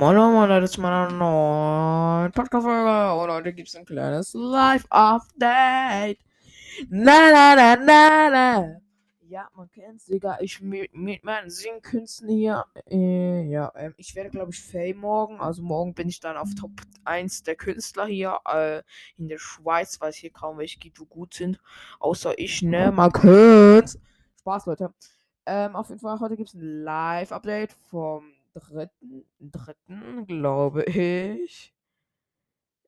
Moin Moin Leute, zu meiner neuen Podcast-Folge und heute gibt es ein kleines Live-Update. Na na na na na. Ja, man kennt's, Digga. Ich mit, mit meinen Singkünsten hier. Äh, ja, ähm, ich werde, glaube ich, Fame morgen. Also morgen bin ich dann auf Top 1 der Künstler hier äh, in der Schweiz, weil es hier kaum welche gibt, die gut sind. Außer ich, ne? Man kennt's. Spaß, Leute. Ähm, auf jeden Fall, heute gibt es ein Live-Update vom dritten, dritten, glaube ich.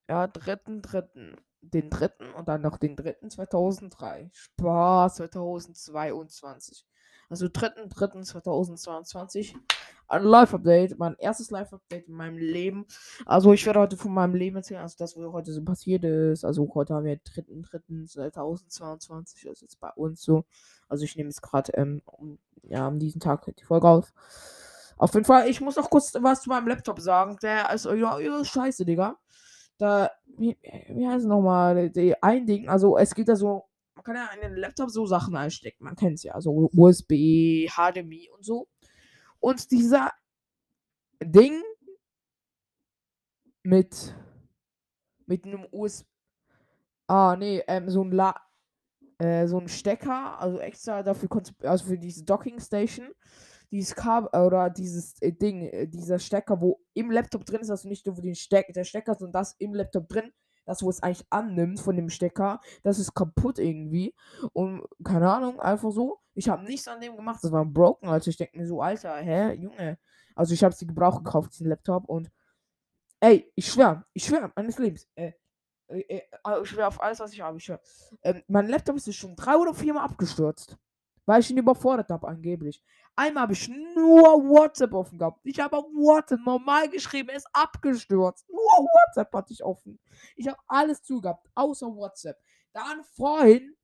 Ja, dritten, dritten. Den dritten und dann noch den dritten 2003. Spaß 2022. Also dritten, dritten 2022. Ein Live-Update. Mein erstes Live-Update in meinem Leben. Also ich werde heute von meinem Leben erzählen. Also das, was heute so passiert ist. Also heute haben wir dritten, dritten 2022. Das ist jetzt bei uns so. Also ich nehme es gerade ähm, um, ja, an diesem Tag die Folge auf. Auf jeden Fall, ich muss noch kurz was zu meinem Laptop sagen. Der ist ja, ja scheiße, Digga. Da, wie, wie heißt es nochmal? Ein Ding, also es gibt da so, man kann ja in den Laptop so Sachen einstecken. Man kennt es ja, also USB, HDMI und so. Und dieser Ding mit, mit einem USB, ah, nee, ähm, so ein La äh, so ein Stecker, also extra dafür, also für diese Docking Station dieses Kabel oder dieses äh, Ding, äh, dieser Stecker, wo im Laptop drin ist, also nicht nur den Steck, der Stecker, sondern das im Laptop drin, das wo es eigentlich annimmt von dem Stecker, das ist kaputt irgendwie und keine Ahnung, einfach so. Ich habe nichts an dem gemacht, das war broken, also ich denke mir so, Alter, hä, Junge. Also ich habe sie gebraucht gekauft, diesen Laptop und ey, ich schwör, ich schwör, meines Lebens, äh, äh, äh, ich schwör auf alles, was ich habe, ich schwör. Ähm, mein Laptop ist schon drei oder viermal abgestürzt. Weil ich ihn überfordert habe, angeblich. Einmal habe ich nur WhatsApp offen gehabt. Ich habe auf WhatsApp normal geschrieben, ist abgestürzt. Nur WhatsApp hatte ich offen. Ich habe alles zugehabt, außer WhatsApp. Dann vorhin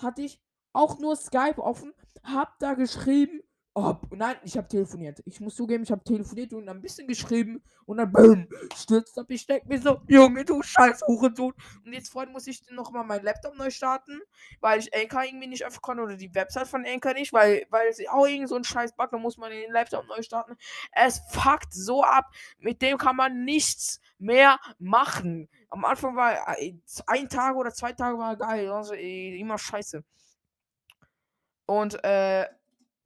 hatte ich auch nur Skype offen, hab da geschrieben, Oh, nein, ich habe telefoniert. Ich muss zugeben, ich habe telefoniert und ein bisschen geschrieben und dann boom, stürzt ab. Ich denke mir so, Junge, du scheiß Hurensohn. Und jetzt vorhin muss ich nochmal meinen Laptop neu starten, weil ich Anchor irgendwie nicht öffnen konnte oder die Website von Anchor nicht, weil, weil es auch irgend so ein scheiß Bug, da muss man den Laptop neu starten. Es fuckt so ab, mit dem kann man nichts mehr machen. Am Anfang war äh, ein Tag oder zwei Tage war geil, also immer scheiße. Und äh,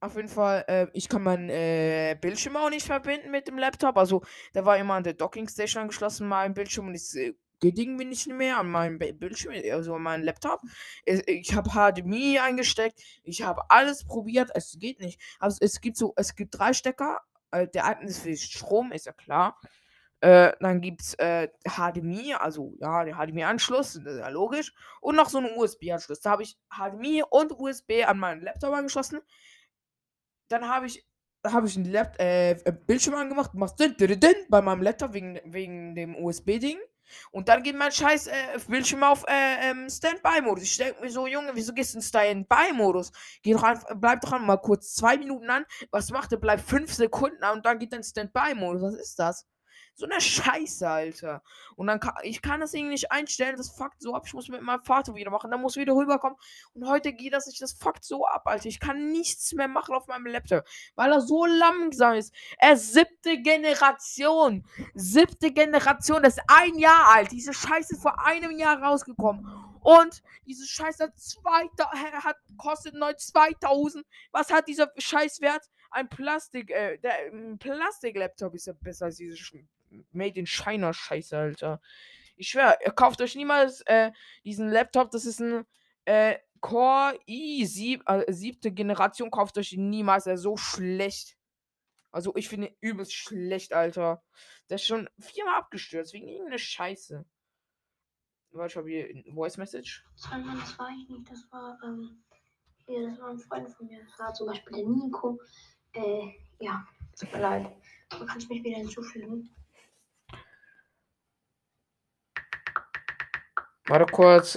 auf jeden Fall, äh, ich kann meinen äh, Bildschirm auch nicht verbinden mit dem Laptop. Also, da war immer an der Docking Station angeschlossen, mein Bildschirm und es äh, geht irgendwie nicht mehr an meinem Bildschirm, also an meinem Laptop. Ich, ich habe HDMI eingesteckt, ich habe alles probiert, es geht nicht. Also, es gibt so, es gibt drei Stecker. Äh, der eine ist für Strom, ist ja klar. Äh, dann gibt es äh, HDMI, also ja, der HDMI-Anschluss, das ist ja logisch. Und noch so einen USB-Anschluss. Da habe ich HDMI und USB an meinen Laptop angeschlossen dann habe ich habe ich ein Laptop, äh, Bildschirm angemacht, machst din, din, din, bei meinem Laptop wegen, wegen dem USB-Ding. Und dann geht mein scheiß äh, Bildschirm auf äh, ähm, Standby-Modus. Ich denke mir so, Junge, wieso gehst du in Standby-Modus? Geh doch bleib doch mal kurz zwei Minuten an. Was macht er? Bleib fünf Sekunden an und dann geht dein Standby-Modus. Was ist das? So eine Scheiße, Alter. Und dann kann ich kann das irgendwie nicht einstellen. Das fuckt so ab. Ich muss mit meinem Vater wieder machen. Dann muss wieder rüberkommen. Und heute geht das nicht. Das fuckt so ab, Alter. Ich kann nichts mehr machen auf meinem Laptop. Weil er so langsam ist. Er ist siebte Generation. Siebte Generation. Das ist ein Jahr alt. Diese Scheiße ist vor einem Jahr rausgekommen. Und diese Scheiße zweiter, hat kostet neu 2000. Was hat dieser Scheißwert? Ein Plastik, äh, der Plastik-Laptop ist ja besser als diese Made in China Scheiße, Alter. Ich schwör, ihr kauft euch niemals äh, diesen Laptop. Das ist ein äh, Core i sieb, äh, siebte Generation. Kauft euch niemals. Er ist so schlecht. Also ich finde übelst schlecht, Alter. Der ist schon viermal abgestürzt wegen irgendeiner Scheiße. Warte, ich habe hier ein Voice Message. Das war, das war ich nicht. Das war, ähm, hier, das war ein Freund von mir. Das war zum Beispiel der Nico. Äh, ja, tut mir leid. Du kannst mich wieder hinzufügen. Warte kurz.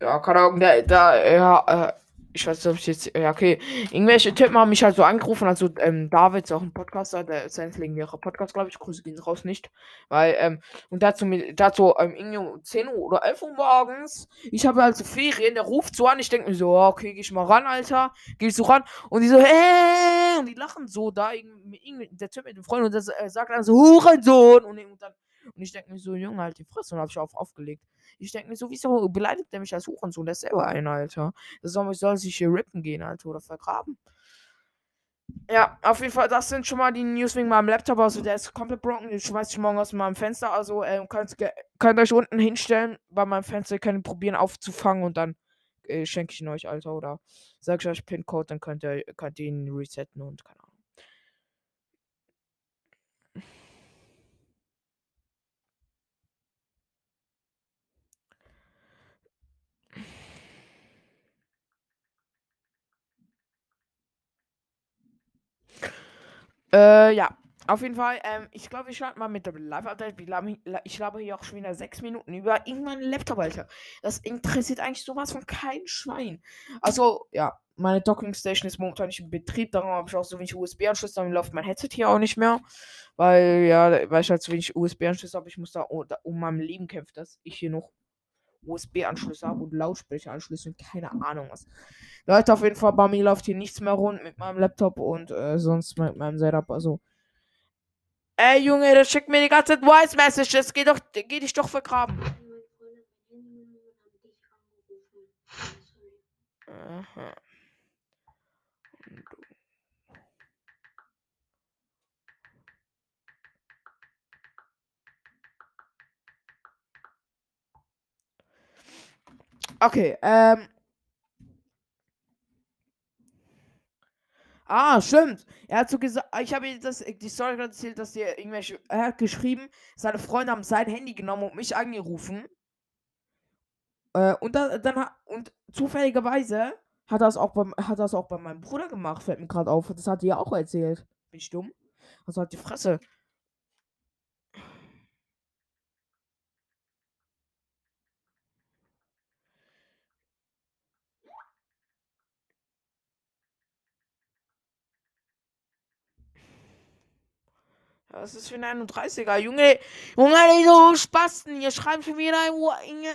Ja, keine Ahnung, da, da, ja, äh, ich weiß nicht, ob ich jetzt, ja, okay, irgendwelche Typen haben mich halt so angerufen, also ähm, David ist auch ein Podcaster, der ist ein legendärer Podcast, glaube ich, Grüße gehen raus nicht, weil, ähm, und dazu, dazu, ähm, irgendwie um 10 Uhr oder 11 Uhr morgens, ich habe also Ferien, der ruft so an, ich denke mir so, okay, geh ich mal ran, Alter, geh ich so ran, und die so, hä, und die lachen so, da, irgendwie, der Typ mit dem Freund, und der äh, sagt dann so, Hurensohn, und, und dann, und ich denke mir so, Junge, halt die Fresse, und habe ich auf, aufgelegt. Ich denke mir so, wieso beleidigt der mich als Hurensohn? Der ist selber ein, Alter. Das soll, soll sich hier rippen gehen, Alter, oder vergraben. Ja, auf jeden Fall, das sind schon mal die News wegen meinem Laptop. Also, der ist komplett broken. Den schmeiß ich morgen aus meinem Fenster. Also, äh, könnt, könnt euch unten hinstellen bei meinem Fenster. Könnt probieren aufzufangen und dann äh, schenke ich ihn euch, Alter. Oder sag ich euch PIN-Code, dann könnt ihr, könnt ihr ihn resetten und keine Ahnung. Äh, ja. Auf jeden Fall, ähm, ich glaube, ich starte mal mit dem Live-Update. Ich glaube hier auch schon wieder sechs Minuten über irgendeinen Laptop, Alter. Das interessiert eigentlich sowas von kein Schwein. Also, ja, meine Docking Station ist momentan nicht in Betrieb. Darum habe ich auch so wenig USB-Anschluss. Dann läuft mein Headset hier auch nicht mehr. Weil, ja, weil ich halt so wenig USB-Anschluss habe. Ich muss da, oh, da um mein Leben kämpfen, dass ich hier noch USB-Anschlüsse habe und Lautsprecheranschlüsse und keine Ahnung was. Leute, auf jeden Fall, bei mir läuft hier nichts mehr rund mit meinem Laptop und äh, sonst mit meinem Setup. Also. Ey, Junge, das schickt mir die ganze Zeit Voice Messages. Geh doch, geh dich doch vergraben. Aha. Okay, ähm. Ah, stimmt. Er hat so gesagt, ich habe das, die Story gerade erzählt, dass er irgendwelche, er hat geschrieben, seine Freunde haben sein Handy genommen und mich angerufen. Äh, und dann, dann und zufälligerweise hat das auch hat das auch bei meinem Bruder gemacht, fällt mir gerade auf. Das hat die ja auch erzählt. Bin ich dumm? Also hat die Fresse. Was ist für ein 31er? Junge, Junge, die so Spasten. Hier schreiben schon wieder ein Inge.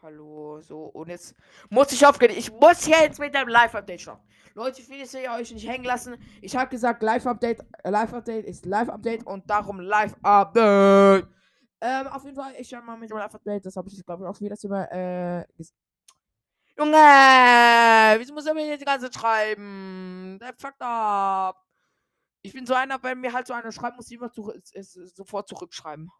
Hallo, so, und jetzt muss ich aufgehen. Ich muss jetzt mit dem Live-Update starten. Leute, ich will jetzt euch nicht hängen lassen. Ich habe gesagt, Live-Update, Live-Update ist Live-Update und darum Live-Update. Ähm, auf jeden Fall, ich schau mal mit dem Live-Update. Das habe ich, glaube ich, auch wieder immer, äh, Junge, wieso muss er mir jetzt die ganze schreiben? Der fuckt ab. Ich bin so einer, wenn mir halt so einer schreibt, muss ich immer zu, ist, ist, sofort zurückschreiben.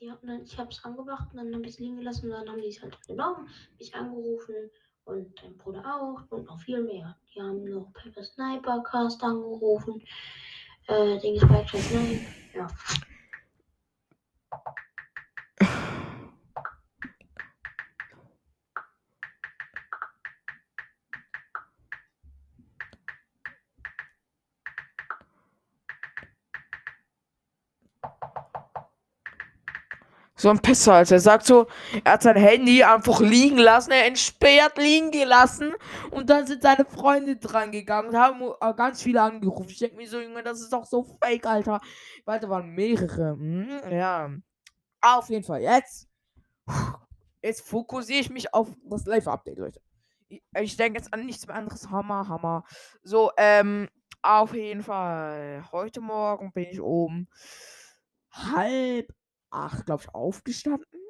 Die haben dann, ich habe es angemacht und dann habe ich es liegen gelassen und dann haben die es halt genommen, mich angerufen und dein Bruder auch und noch viel mehr. Die haben noch Pepper Sniper Cast angerufen. Äh, Ding ist bei Ja. So ein Pisser, also er sagt so, er hat sein Handy einfach liegen lassen, er entsperrt liegen gelassen und dann sind seine Freunde dran gegangen und haben äh, ganz viele angerufen. Ich denke mir so, Junge, das ist doch so fake, Alter. Weil da waren mehrere. Hm, ja. Auf jeden Fall, jetzt. Jetzt fokussiere ich mich auf das Live-Update, Leute. Ich, denke jetzt an nichts mehr anderes. Hammer, Hammer. So, ähm, auf jeden Fall. Heute Morgen bin ich um halb acht, glaube ich, aufgestanden.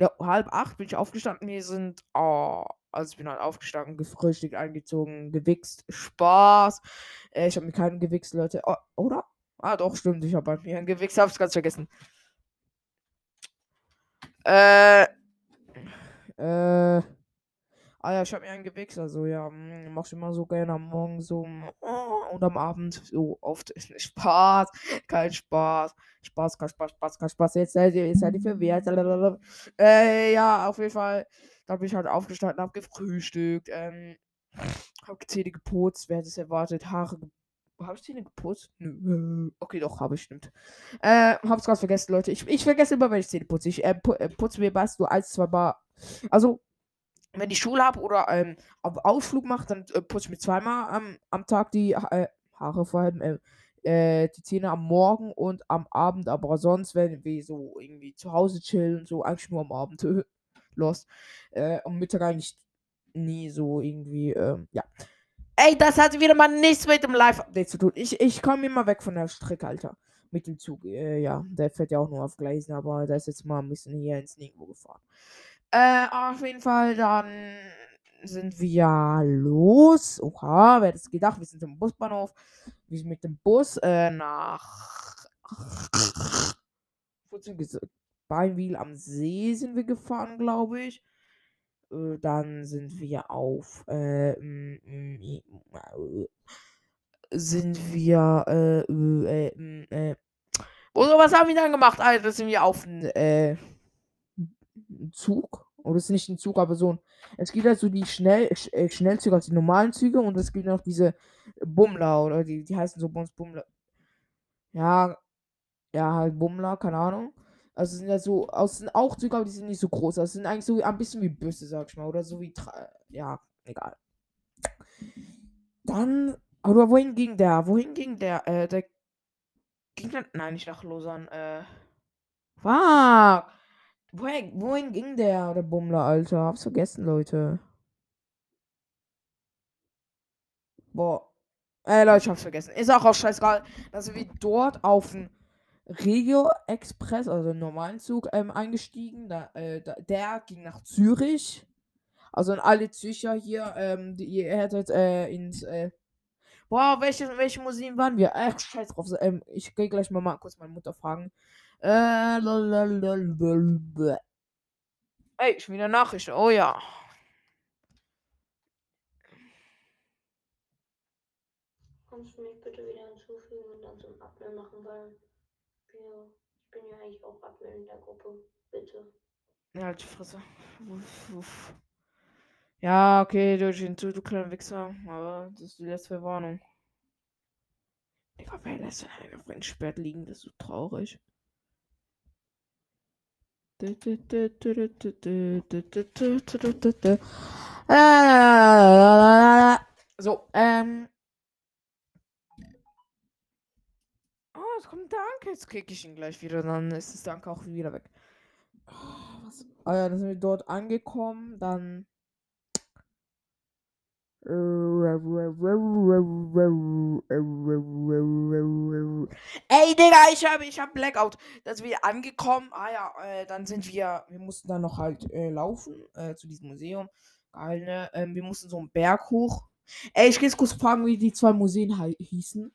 Ja, halb acht bin ich aufgestanden. Wir sind, oh, also ich bin halt aufgestanden, gefrühstückt, eingezogen, gewichst. Spaß. Äh, ich habe mir keinen gewichst, Leute. Oh, oder? Ah, doch, stimmt. Ich habe bei mir einen gewichst. Hab's ganz vergessen. Äh. Äh. Ah ja, ich habe mir einen gewichst, also ja, hm, mach ich immer so gerne am Morgen so oh, und am Abend so oft. Spaß, kein Spaß. Spaß, kein Spaß, Spaß, kein Spaß. Jetzt seid ihr, jetzt seid ihr verwehrt. Äh, ja, auf jeden Fall. Da bin ich halt aufgestanden, hab gefrühstückt, ähm, hab Zähne geputzt, wer hätte es erwartet, Haare, Habe ich Zähne geputzt? Nö. Okay, doch, habe ich, stimmt. Äh, hab's gerade vergessen, Leute. Ich, ich vergesse immer, wenn ich Zähne putze. Ich äh, äh, putze mir meist nur eins, zwei Mal. Also, wenn ich Schule habe oder ähm, auf Ausflug mache, dann äh, putze ich mir zweimal am, am Tag die äh, Haare, vor allem äh, äh, die Zähne am Morgen und am Abend. Aber sonst, wenn wir so irgendwie zu Hause chillen, so eigentlich nur am Abend. Lost. Äh, am Mittag eigentlich nie so irgendwie, ähm, ja. Ey, das hat wieder mal nichts mit dem Live-Update zu tun. Ich, ich komme immer weg von der Strecke, Alter. Mit dem Zug. Äh, ja, der fährt ja auch nur auf Gleisen, aber der ist jetzt mal ein bisschen hier ins Nirgendwo gefahren. Äh, auf jeden Fall, dann sind wir los. Oha, wer hätte es gedacht? Wir sind im Busbahnhof. Wir sind mit dem Bus äh, nach Beinwil am See sind wir gefahren, glaube ich. Äh, dann sind wir auf äh, sind wir äh, äh, äh, oder was haben wir dann gemacht? Alter, sind wir auf einen äh, Zug. Oder es ist nicht ein Zug, aber so ein. Es gibt halt so die Schnell, äh, Schnellzüge, also die normalen Züge und es gibt noch diese Bummler oder die, die heißen so bei uns Bummler. Ja, ja, halt Bummler, keine Ahnung. Also sind ja so, aus sind auch Züge, aber die sind nicht so groß. Also sind eigentlich so ein bisschen wie Büsse, sag ich mal. Oder so wie, ja, egal. Dann, oder wohin ging der? Wohin ging der? Äh, der ging dann, nein, nicht nach Lausanne, äh, fuck. Wohin, wohin ging der, der Bummler, Alter? Hab's vergessen, Leute. Boah. Äh, Leute, ich hab's vergessen. Ist auch, auch scheißegal, dass wir dort auf dem Regio Express, also einen normalen Zug, ähm, eingestiegen. Da, äh, da, der ging nach Zürich. Also an alle Zürcher hier, ähm, die ihr hättet äh, ins. Äh, boah, welche, welche Museen waren wir? Ach, scheiß drauf. Ähm, ich gehe gleich mal, mal kurz meine Mutter fragen. Äh, Ey, schon wieder Nachricht. Oh ja. Kannst du mich bitte wieder hinzufügen und dann zum Admin machen, weil ja, ich bin ja eigentlich auch Admin in der Gruppe. Bitte. Ja, halt Fresse. Uff, uff. Ja, okay, du hinzu, du kleiner Wichser. Aber das ist die letzte Warnung. Digga, wer lässt denn einfach entsperrt liegen? Das ist so traurig. So, ähm. Oh, es kommt Danke. Jetzt krieg ich ihn gleich wieder. Dann ist das Danke auch wieder weg. Oh? Ah ja, dann sind wir dort angekommen. Dann. Ey, Digga, ich habe ich hab Blackout. Da sind wir angekommen. Ah ja, äh, dann sind wir. Wir mussten dann noch halt äh, laufen äh, zu diesem Museum. Geil, ne? Ähm, wir mussten so einen Berg hoch. Ey, ich geh jetzt kurz fragen, wie die zwei Museen hießen.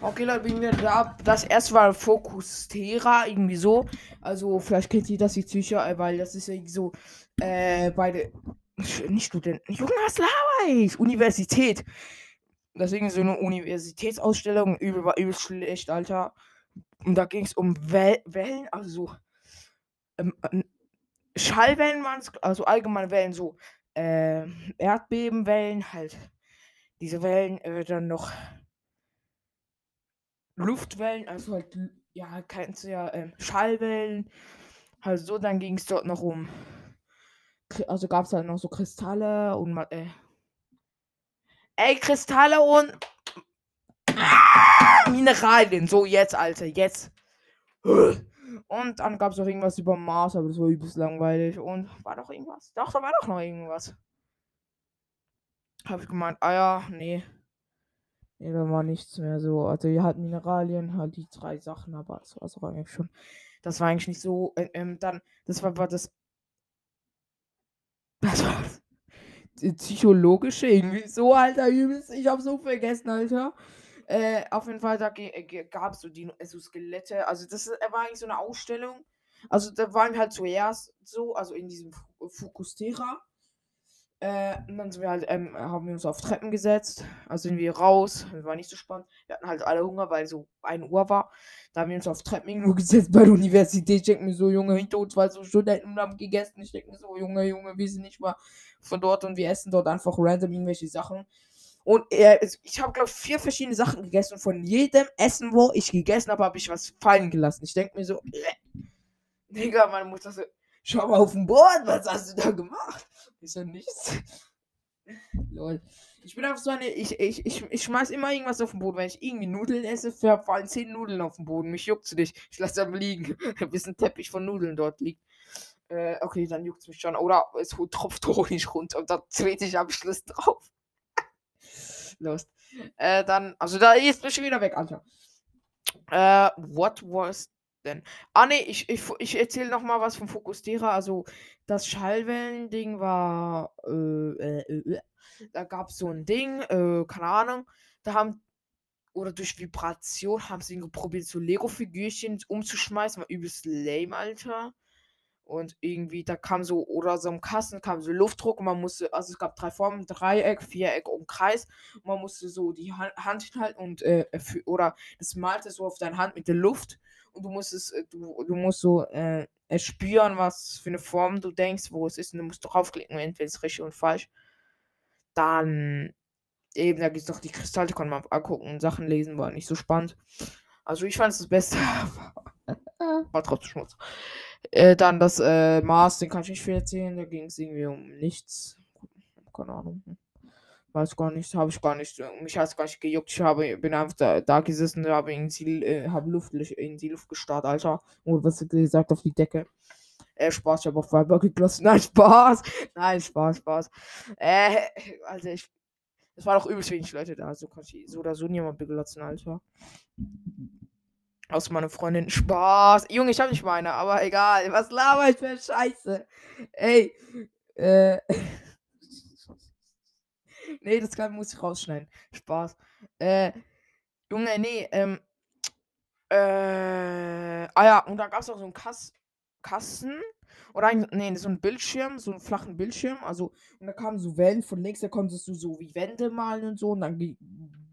Okay, Leute, bin wieder da. Das erste war Focus Terra, irgendwie so. Also, vielleicht kennt ihr das, die Psyche, äh, weil das ist ja so, äh, beide, nicht Studenten, Junge, was? Universität. Deswegen so eine Universitätsausstellung, übel war übel schlecht, Alter. Und da ging es um Wel Wellen, also so, ähm, ähm Schallwellen waren es, also allgemeine Wellen, so, äh, Erdbebenwellen, halt. Diese Wellen, äh, dann noch Luftwellen, also halt, ja, kennst du ja, ähm, Schallwellen. Also so, dann ging es dort noch um. Also gab es halt noch so Kristalle und äh, Ey, Kristalle und Mineralien. So, jetzt, Alter, jetzt. Und dann gab es noch irgendwas über Mars, aber das war übelst langweilig. Und war doch irgendwas? Doch, da war doch noch irgendwas. Habe ich gemeint, ah ja, nee. Nee, da war nichts mehr so. Also wir hatten Mineralien, halt die drei Sachen, aber das war es eigentlich schon. das war eigentlich nicht so. Äh, ähm, dann, das war, war das. Das war das psychologische, irgendwie so, Alter, übelst. Ich hab so vergessen, Alter. Äh, auf jeden Fall, da gab es so, die, so Skelette. Also, das war eigentlich so eine Ausstellung. Also, da waren halt zuerst so, also in diesem Fukustera. Äh, und dann sind wir halt, ähm, haben wir uns auf Treppen gesetzt. Also sind wir raus. Das war nicht so spannend. Wir hatten halt alle Hunger, weil so 1 Uhr war. Da haben wir uns auf Treppen irgendwo gesetzt bei der Universität. Ich denke mir so, Junge, hinter uns war so Studenten und haben gegessen. Ich denke mir so, Junge, Junge, wir sind nicht mal von dort und wir essen dort einfach random irgendwelche Sachen. Und er, ich habe, glaube ich, vier verschiedene Sachen gegessen. Und von jedem Essen, wo ich gegessen habe, habe ich was fallen gelassen. Ich denke mir so, äh, Digga, meine Mutter so, schau mal auf den Boden, was hast du da gemacht? Ist ja nichts. Lol. Ich bin einfach so eine. Ich, ich, ich, ich schmeiß immer irgendwas auf den Boden. Wenn ich irgendwie Nudeln esse, fallen zehn Nudeln auf den Boden. Mich juckt's nicht. Ich lasse dann liegen. Bis ein Teppich von Nudeln dort liegt. Äh, okay, dann juckt's mich schon. Oder es tropft Honig runter und da trete ich am Schluss drauf. Los. Äh, dann, also da ist mir schon wieder weg, Alter. Äh, what was denn? Ah, ne, ich, ich, ich erzähle noch mal was vom Fokusierer. Also, das Schallwellen-Ding war, äh, äh, äh, äh da gab es so ein Ding, äh, keine Ahnung, da haben, oder durch Vibration haben sie probiert, so Lego-Figürchen umzuschmeißen, war übelst lame, Alter. Und irgendwie, da kam so, oder so im Kasten kam so Luftdruck und man musste, also es gab drei Formen, Dreieck, Viereck und Kreis. Und man musste so die Hand hinhalten und, äh, oder das malte so auf deine Hand mit der Luft. Und du musst es, äh, du, du musst so, äh, spüren, was für eine Form du denkst, wo es ist. Und du musst draufklicken, entweder ist richtig und falsch. Dann, eben, da gibt es noch die Kristalle, kann man angucken und Sachen lesen, war nicht so spannend. Also ich fand es das Beste. war trotzdem Schmutz. Äh, dann das äh, Mars, den kann ich nicht viel erzählen. Da ging es irgendwie um nichts. Keine Ahnung. Weiß gar nicht, habe ich gar nicht. Mich hat es gar nicht gejuckt. Ich habe, bin einfach da, da gesessen, habe in äh, Luft, in die Luft gestarrt, Alter. Und was gesagt auf die Decke. Äh, Spaß, ich habe auf Viber geglossen. Nein, Spaß. Nein, Spaß, Spaß. Äh, also ich. Es waren auch übelst wenig Leute da. So kann ich so oder so niemand beglotzen, Alter. Aus meiner Freundin. Spaß. Junge, ich hab nicht meine, aber egal. Was laber ich für Scheiße? Ey. Äh. nee, das kann, muss ich rausschneiden. Spaß. Äh. Junge, nee, ähm. Äh. Ah ja, und da gab's auch so einen Kass Kasten. Oder ein, nee, so ein Bildschirm, so einen flachen Bildschirm. Also, und da kamen so Wellen von links, da konntest du so wie Wände malen und so. Und dann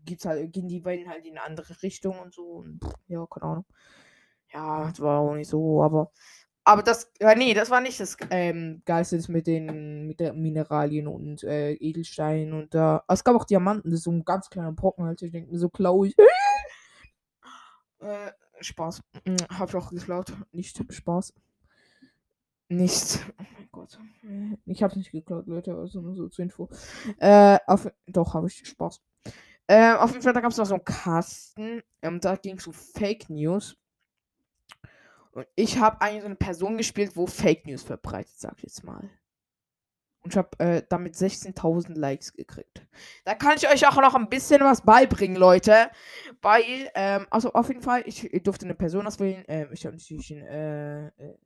geht's halt, gehen die beiden halt in eine andere Richtung und so. Und, ja, keine Ahnung. Ja, das war auch nicht so, aber. Aber das, ja, nee, das war nicht das ähm, Geilste mit den mit den Mineralien und äh, Edelsteinen und da. Äh, es gab auch Diamanten, das ist so ein ganz kleiner Brocken, halt. Ich denke mir so klau ich. äh, Spaß. Hm, hab ich auch geklaut. Nicht Spaß. Nicht. Oh Gott. Ich hab's nicht geklaut, Leute, also nur so zur Info. Äh, auf, doch, habe ich Spaß. Äh, auf jeden Fall, da gab es noch so einen Kasten. Ähm, da ging es um Fake News. Und ich habe eigentlich so eine Person gespielt, wo Fake News verbreitet, sag ich jetzt mal. Und ich habe äh, damit 16.000 Likes gekriegt. Da kann ich euch auch noch ein bisschen was beibringen, Leute. Weil, ähm, also auf jeden Fall, ich, ich durfte eine Person auswählen. Ähm, ich habe natürlich einen, äh, äh,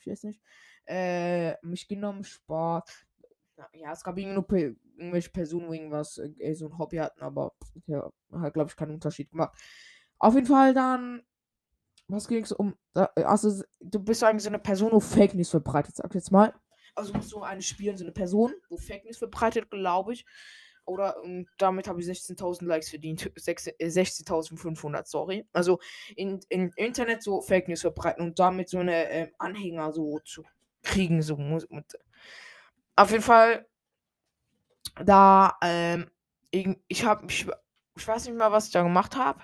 ich jetzt nicht, äh, mich genommen, Sport, ja, es gab nur pe irgendwelche Personen, die irgendwas, äh, so ein Hobby hatten, aber ja, hat, glaube ich, keinen Unterschied gemacht. Auf jeden Fall dann, was ging es um, also, du bist eigentlich so eine Person, wo Fake News verbreitet, sag ich jetzt mal. Also musst du eine spielen, so eine Person, wo Fake News verbreitet, glaube ich. Oder und damit habe ich 16.000 Likes verdient. 16.500, äh, sorry. Also in, in Internet so Fake News verbreiten und damit so eine äh, Anhänger so zu kriegen. So muss, mit, auf jeden Fall, da, ähm, ich habe, ich, ich weiß nicht mal, was ich da gemacht habe.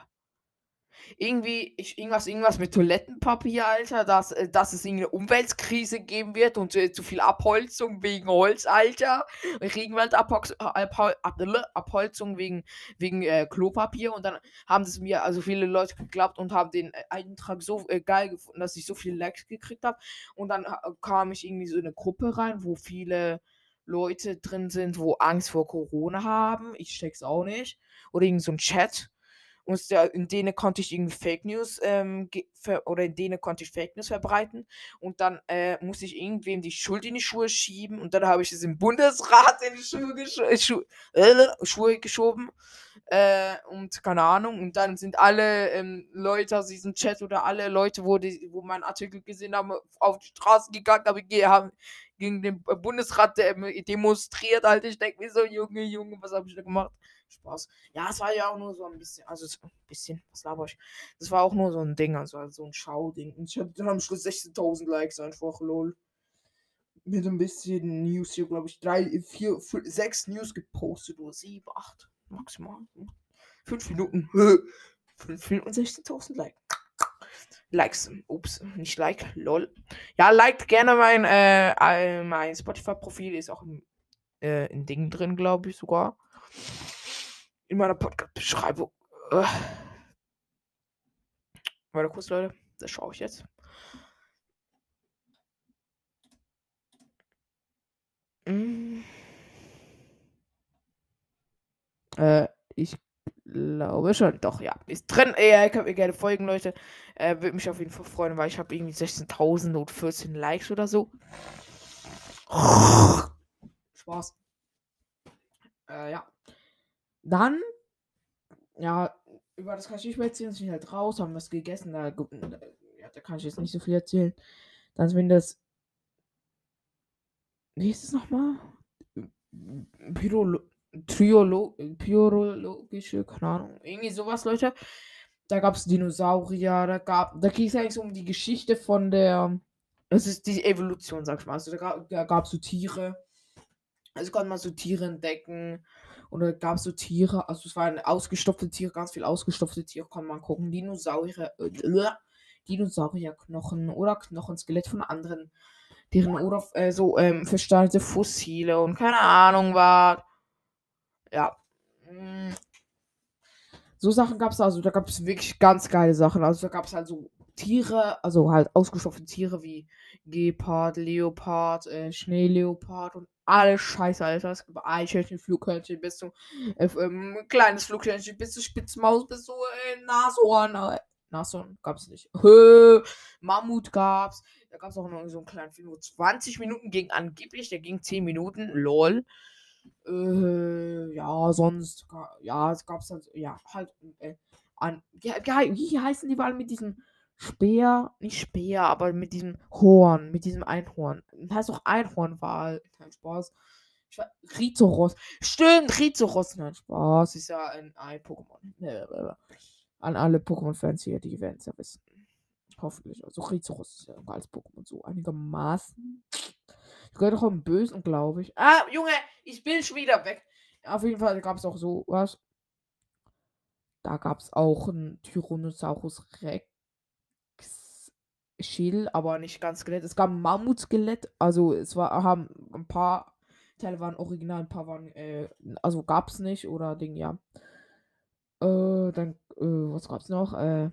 Irgendwie, ich, irgendwas, irgendwas mit Toilettenpapier, Alter, dass, äh, dass es irgendeine Umweltkrise geben wird und äh, zu viel Abholzung wegen Holz, Alter. Regenwaldabholzung wegen, wegen äh, Klopapier und dann haben es mir also viele Leute geglaubt und haben den äh, Eintrag so äh, geil gefunden, dass ich so viele Likes gekriegt habe. Und dann äh, kam ich irgendwie so in eine Gruppe rein, wo viele Leute drin sind, wo Angst vor Corona haben. Ich check's auch nicht. Oder irgend so ein Chat ja, in denen konnte ich irgendwie Fake News ähm, oder in denen konnte ich Fake News verbreiten und dann äh, musste ich irgendwem die Schuld in die Schuhe schieben und dann habe ich es im Bundesrat in die Schuhe, gesch äh, Schu äh, Schuhe geschoben äh, und keine Ahnung und dann sind alle ähm, Leute aus diesem Chat oder alle Leute, wo, die, wo meinen Artikel gesehen haben, auf die Straße gegangen, aber haben gegen den Bundesrat äh, demonstriert, Alter. Ich denke mir so, Junge, Junge, was habe ich da gemacht? Spaß. Ja, es war ja auch nur so ein bisschen, also so ein bisschen, was laber ich? Das war auch nur so ein Ding, also, so ein Schauding. Und ich habe dann am Schluss 16.000 Likes einfach, lol. Mit ein bisschen News hier, glaube ich, drei, vier, fünf, sechs News gepostet oder sieben, acht, maximal. Fünf Minuten. Fünf Minuten und 16.000 Likes. Likes. Ups, nicht Like, lol. Ja, liked gerne mein, äh, mein Spotify-Profil, ist auch im, äh, in Dingen drin, glaube ich sogar. In meiner Podcast-Beschreibung. Äh. Warte kurz, Leute. Das schaue ich jetzt. Mm. Äh, ich glaube schon. Doch, ja. Ist drin. Ja, ihr könnt mir gerne folgen, Leute. Äh, Würde mich auf jeden Fall freuen, weil ich habe irgendwie 16.000 und 14 Likes oder so. Spaß. Äh, ja. Dann, ja, über das kann ich nicht mehr erzählen. Sind halt raus, haben was gegessen. Da, ja, da kann ich jetzt nicht so viel erzählen. Dann, wenn das. Wie ist es nochmal? Pyrolo Triolo Pyrologische, keine Ahnung. Irgendwie sowas, Leute. Da gab es Dinosaurier, da gab. Da ging es eigentlich so um die Geschichte von der. Es ist die Evolution, sag ich mal. Also da, da gab es so Tiere. Also konnte man so Tiere entdecken. Und da gab es so Tiere, also es waren ausgestopfte Tiere, ganz viel ausgestopfte Tiere, kann man gucken. Dinosaurier, äh, Dinosaurierknochen oder Knochenskelett von anderen Tieren oder äh, so ähm, versteinerte Fossile und keine Ahnung was. Ja. Mm. So Sachen gab es also, da gab es wirklich ganz geile Sachen. Also da gab es halt so Tiere, also halt ausgestopfte Tiere wie Gepard, Leopard, äh, Schneeleopard und alle Scheiße, Alter. Es gibt Eichhörnchen, Flughörnchen, bis zu äh, ähm, kleines Flughörnchen, bis zu Spitzmaus, bis zu äh, Nashorn. Äh, Nashorn gab's nicht. Hö, Mammut gab's. Da gab's auch noch so einen kleinen Film, wo 20 Minuten ging angeblich, der ging 10 Minuten, lol. Äh, ja, sonst, ja, es gab's halt, ja, halt, äh, an, ja, wie heißen die mal mit diesem Speer, nicht Speer, aber mit diesem Horn, mit diesem Einhorn. Das heißt doch Einhornwal. Kein Spaß. Rizoros. Stimmt, Rizoros. Nein, Spaß. Ist ja ein, ein Pokémon. An alle Pokémon-Fans hier, die werden es ja wissen. Hoffentlich. Also Rizoros ist ja als Pokémon so einigermaßen. Ich gehöre doch im Bösen, glaube ich. Ah, Junge, ich bin schon wieder weg. Auf jeden Fall gab es auch so was. Da gab es auch einen Tyrannosaurus Rex Schädel, aber nicht ganz Skelett. Es gab ein Mammutskelett. Also es war, haben ein paar Teile waren original, ein paar waren, äh, also gab's nicht oder Ding, ja. Äh, dann, äh, was gab's noch? Äh,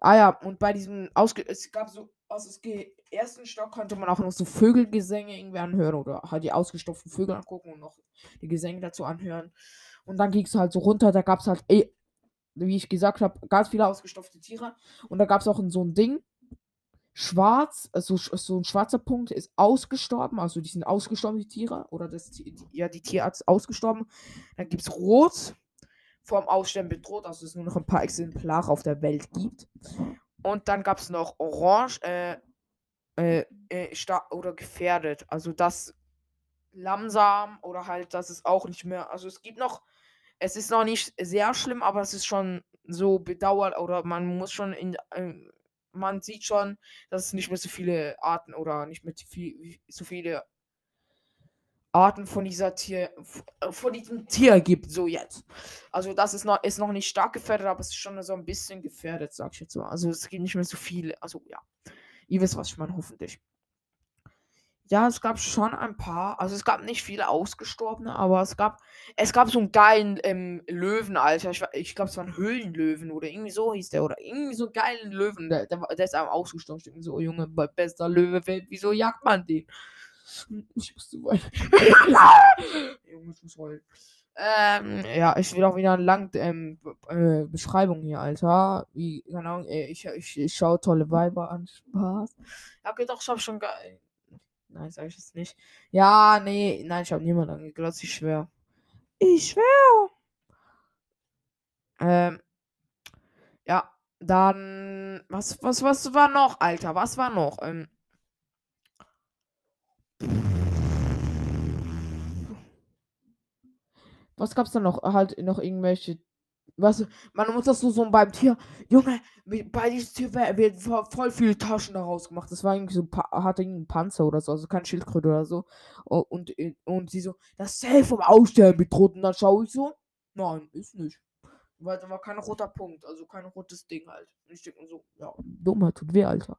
ah ja, und bei diesem Ausge es gab so, aus dem ersten Stock konnte man auch noch so Vögelgesänge irgendwie anhören oder halt die ausgestopften Vögel angucken und noch die Gesänge dazu anhören. Und dann ging es halt so runter, da gab es halt, wie ich gesagt habe, ganz viele ausgestopfte Tiere. Und da gab es auch so ein Ding, schwarz, also so ein schwarzer Punkt ist ausgestorben, also die sind ausgestorben, die Tiere, oder das, die, ja, die Tierart ist ausgestorben. Dann gibt es rot, vom Aussterben bedroht, also es nur noch ein paar Exemplare auf der Welt gibt. Und dann gab es noch orange, äh, äh, äh, oder gefährdet, also das langsam oder halt, das ist auch nicht mehr, also es gibt noch, es ist noch nicht sehr schlimm, aber es ist schon so bedauert oder man muss schon in, ähm, man sieht schon, dass es nicht mehr so viele Arten oder nicht mehr viel, so viele Arten von dieser Tier, von diesem Tier gibt, so jetzt. Also das ist noch, ist noch nicht stark gefährdet, aber es ist schon so ein bisschen gefährdet, sag ich jetzt mal. Also es gibt nicht mehr so viele, also ja. Ihr wisst, was ich meine, hoffentlich. Ja, es gab schon ein paar, also es gab nicht viele ausgestorbene, aber es gab, es gab so einen geilen ähm, Löwen, Alter. Ich, ich glaube, es war ein Höhlenlöwen oder irgendwie so hieß der. Oder irgendwie so einen geilen Löwen. Der, der, der ist einfach ausgestorben. Ich denk mir so, Junge, be- bester Löwe, Welt, wieso jagt man den? Ich musste weinen. Junge, ich muss heulen. Ähm, ja, ich will auch wieder lang ähm, äh, Beschreibung hier, Alter. Wie, keine Ahnung, ey, ich, ich, ich schaue tolle Weiber an. Spaß. Ja, okay, doch, ich hab schon geil. Nein, sag ich jetzt nicht. Ja, nee, nein, ich habe niemanden angeglotzt, ich schwör. Ich schwör. Ähm, ja, dann, was, was, was war noch, Alter? Was war noch? Ähm, was gab's da noch? Halt noch irgendwelche. Was? Man muss das so, so beim Tier. Junge, bei diesem Tier wer- wird voll, viele Taschen daraus gemacht. Das war irgendwie so, hatte irgendeinen Panzer oder so, also kein Schildkröte oder so. Und, äh, und sie so, das Zell vom Aussterben bedroht. Und dann schaue ich so, nein, ist nicht. Weil da war kein roter Punkt, also kein rotes Ding halt. Und ich denke so, ja, Dummheit tut weh, Alter.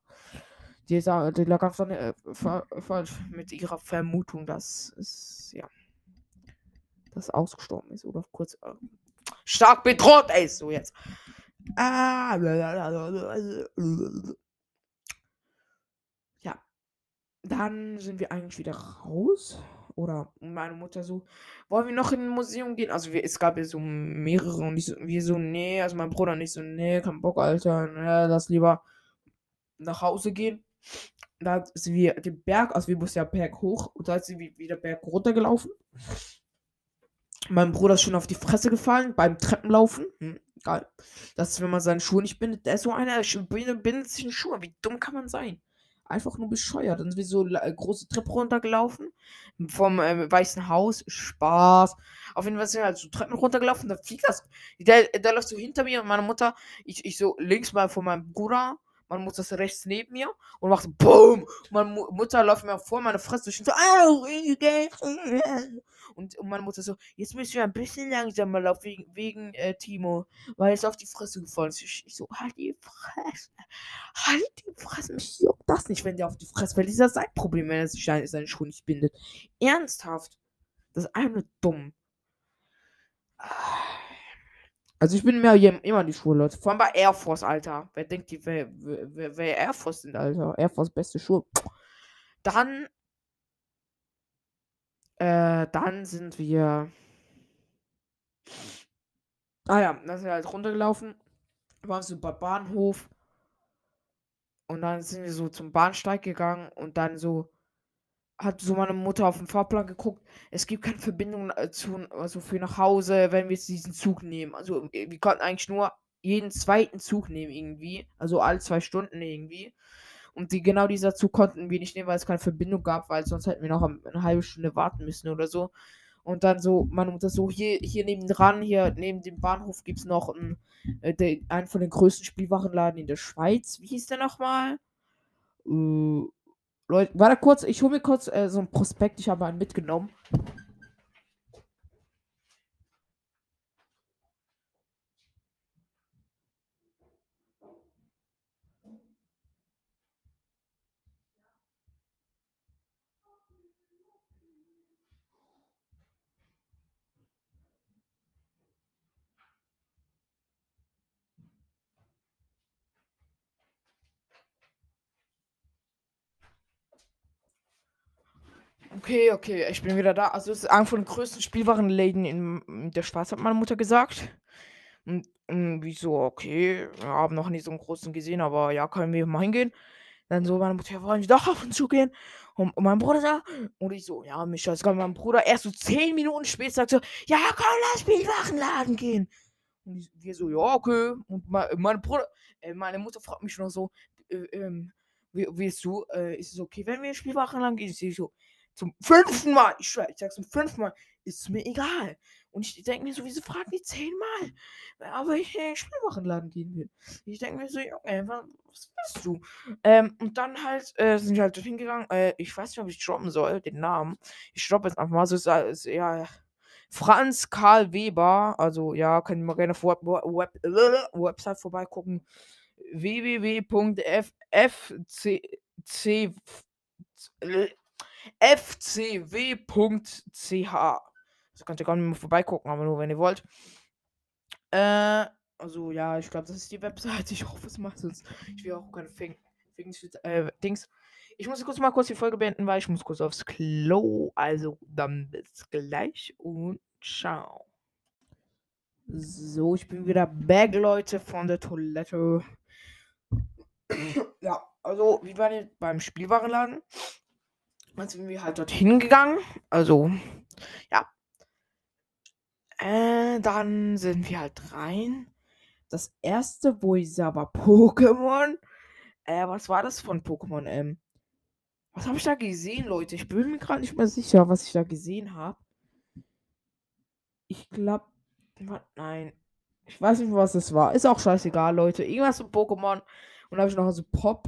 Die, sa- die lag einfach äh, fa falsch mit ihrer Vermutung, dass es, ja, das ausgestorben ist oder kurz äh, stark bedroht ist. So jetzt. Ah, ja. Dann sind wir eigentlich wieder raus. Oder meine Mutter so, wollen wir noch in ein Museum gehen? Also wir, es gab ja so mehrere und ich so, wir so, nee, also mein Bruder nicht so, nee, kein Bock, Alter, nee, lass lieber nach Hause gehen. Da sind wir den Berg, also wir mussten ja Berg hoch und da sind wir wieder Berg runtergelaufen. Mein Bruder ist schon auf die Fresse gefallen beim Treppenlaufen. Hm, geil. Das ist, wenn man seine Schuhe nicht bindet. Der ist so einer, der bindet, sich in Schuhe. Wie dumm kann man sein? Einfach nur bescheuert. Dann sind wir so äh, große Treppe runtergelaufen. Vom ähm, Weißen Haus. Spaß. Auf jeden Fall sind wir halt so Treppen runtergelaufen. Da fliegt das. Der, der läuft so hinter mir und meine Mutter. Ich, ich so links mal von meinem Bruder. Meine Mutter ist rechts neben mir und macht BOOM! Meine Mu Mutter läuft mir vor meine Fresse durch und so, und, und meine Mutter so, jetzt müssen wir ein bisschen langsamer laufen wegen, wegen äh, Timo, weil es auf die Fresse gefallen ist. Ich, ich so, halt die Fresse. Halt die Fresse. Mich juckt das nicht, wenn der auf die Fresse fällt. Das ist ja sein Problem, wenn er sich seine, seine Schuhe nicht bindet. Ernsthaft. Das ist einfach dumm. Also ich bin mir immer die Schuhe, Leute. Vor allem bei Air Force, Alter. Wer denkt, die, wer, wer- wer Air Force sind, Alter? Air Force beste Schuhe. Dann äh, dann sind wir. Ah ja, dann sind wir halt runtergelaufen. Waren so bei Bahnhof. Und dann sind wir so zum Bahnsteig gegangen und dann so hat so meine Mutter auf den Fahrplan geguckt. Es gibt keine Verbindung äh, zu, also für nach Hause, wenn wir jetzt diesen Zug nehmen. Also äh, wir konnten eigentlich nur jeden zweiten Zug nehmen irgendwie. Also alle zwei Stunden irgendwie. Und die, genau dieser Zug konnten wir nicht nehmen, weil es keine Verbindung gab, weil sonst hätten wir noch eine halbe Stunde warten müssen oder so. Und dann so, meine Mutter so, hier, hier nebendran, hier neben dem Bahnhof gibt es noch einen, äh, der, einen von den größten Spielwarenladen in der Schweiz. Wie hieß der nochmal? Äh, Leute, warte kurz, ich hole mir kurz äh, so ein Prospekt, ich habe einen mitgenommen. Okay, okay, ich bin wieder da. Also es ist einer von den größten Spielwarenläden in, der Schweiz, hat meine Mutter gesagt. Und irgendwie so, okay, wir haben noch nie so einen großen gesehen, aber ja, können wir mal hingehen. Dann so, meine Mutter, ja, wollen wir doch auf und zu gehen? Und, und mein Bruder da, und ich so, ja, Micha, es mein Bruder erst so zehn Minuten später sagt so, ja, komm, lass Spielwarenladen gehen. Und wir so, ja, okay. Und mein, mein Bruder, äh, meine Mutter fragt mich noch so, äh, ähm, willst du, äh, ist es okay, wenn wir in den Spielwarenladen gehen? Ich so, zum fünften Mal, ich schwör, ich sag zum fünften Mal, ist mir egal. Und ich denke mir so, wieso fragen die zehnmal? Aber ich in den Spielwarenladen gehen will. Ich denke mir so, Junge, wa- was willst du? Ähm, und dann halt, äh, sind wir halt dorthin gegangen. Äh, ich weiß nicht, ob ich droppen soll, den Namen. Ich droppe jetzt einfach mal so, ist, ist, ja, Franz Karl Weber. Also, ja, ihr mal gerne auf Web, Web, äh, Website vorbeigucken. www.fc fcw.ch. Das könnt ihr nicht mehr vorbeigucken, aber nur wenn ihr wollt. Äh, also ja, ich glaube, das ist die Webseite. Ich hoffe, es macht es. Ich will auch keine Fing äh, Dings. Ich muss kurz mal kurz die Folge beenden, weil ich muss kurz aufs Klo. Also dann bis gleich und ciao. So, ich bin wieder back, Leute, von der Toilette. ja, also, wie war denn beim Spielwarenladen? Dann sind wir halt dorthin gegangen. Also, ja. Äh, dann sind wir halt rein. Das erste, wo ich sah, war Pokémon. Äh, was war das von Pokémon? Ähm, was habe ich da gesehen, Leute? Ich bin mir gerade nicht mehr sicher, was ich da gesehen habe. Ich glaube, nein. Ich weiß nicht, was es war. Ist auch scheißegal, Leute. Irgendwas von Pokémon. Und da habe ich noch so Pop.